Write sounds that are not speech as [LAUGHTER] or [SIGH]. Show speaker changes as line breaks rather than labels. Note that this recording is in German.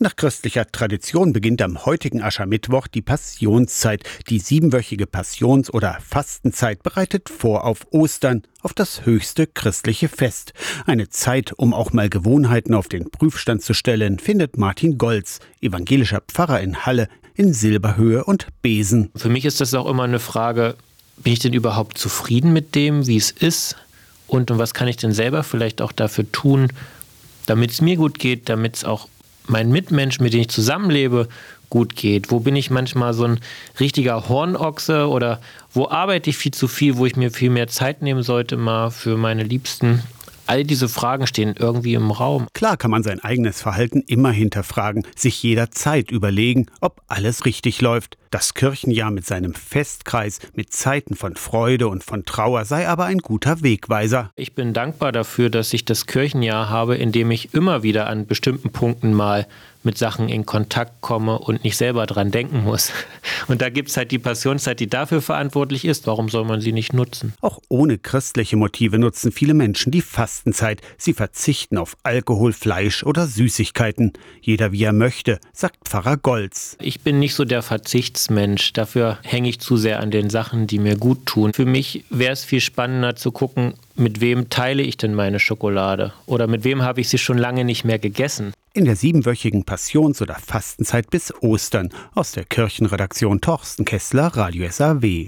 Nach christlicher Tradition beginnt am heutigen Aschermittwoch die Passionszeit. Die siebenwöchige Passions- oder Fastenzeit bereitet vor auf Ostern, auf das höchste christliche Fest. Eine Zeit, um auch mal Gewohnheiten auf den Prüfstand zu stellen, findet Martin Golz, evangelischer Pfarrer in Halle, in Silberhöhe und Besen.
Für mich ist das auch immer eine Frage, bin ich denn überhaupt zufrieden mit dem, wie es ist? Und, und was kann ich denn selber vielleicht auch dafür tun, damit es mir gut geht, damit es auch meinen Mitmenschen, mit denen ich zusammenlebe, gut geht? Wo bin ich manchmal so ein richtiger Hornochse oder wo arbeite ich viel zu viel, wo ich mir viel mehr Zeit nehmen sollte mal für meine Liebsten? All diese Fragen stehen irgendwie im Raum.
Klar kann man sein eigenes Verhalten immer hinterfragen, sich jederzeit überlegen, ob alles richtig läuft. Das Kirchenjahr mit seinem Festkreis, mit Zeiten von Freude und von Trauer sei aber ein guter Wegweiser.
Ich bin dankbar dafür, dass ich das Kirchenjahr habe, in dem ich immer wieder an bestimmten Punkten mal mit Sachen in Kontakt komme und nicht selber dran denken muss. [LAUGHS] Und da gibt es halt die Passionszeit, die dafür verantwortlich ist. Warum soll man sie nicht nutzen?
Auch ohne christliche Motive nutzen viele Menschen die Fastenzeit. Sie verzichten auf Alkohol, Fleisch oder Süßigkeiten. Jeder wie er möchte, sagt Pfarrer Golz.
Ich bin nicht so der Verzichtsmensch. Dafür hänge ich zu sehr an den Sachen, die mir gut tun. Für mich wäre es viel spannender zu gucken, mit wem teile ich denn meine Schokolade? Oder mit wem habe ich sie schon lange nicht mehr gegessen?
In der siebenwöchigen Passions- oder Fastenzeit bis Ostern aus der Kirchenredaktion Torsten Kessler, Radio SAW.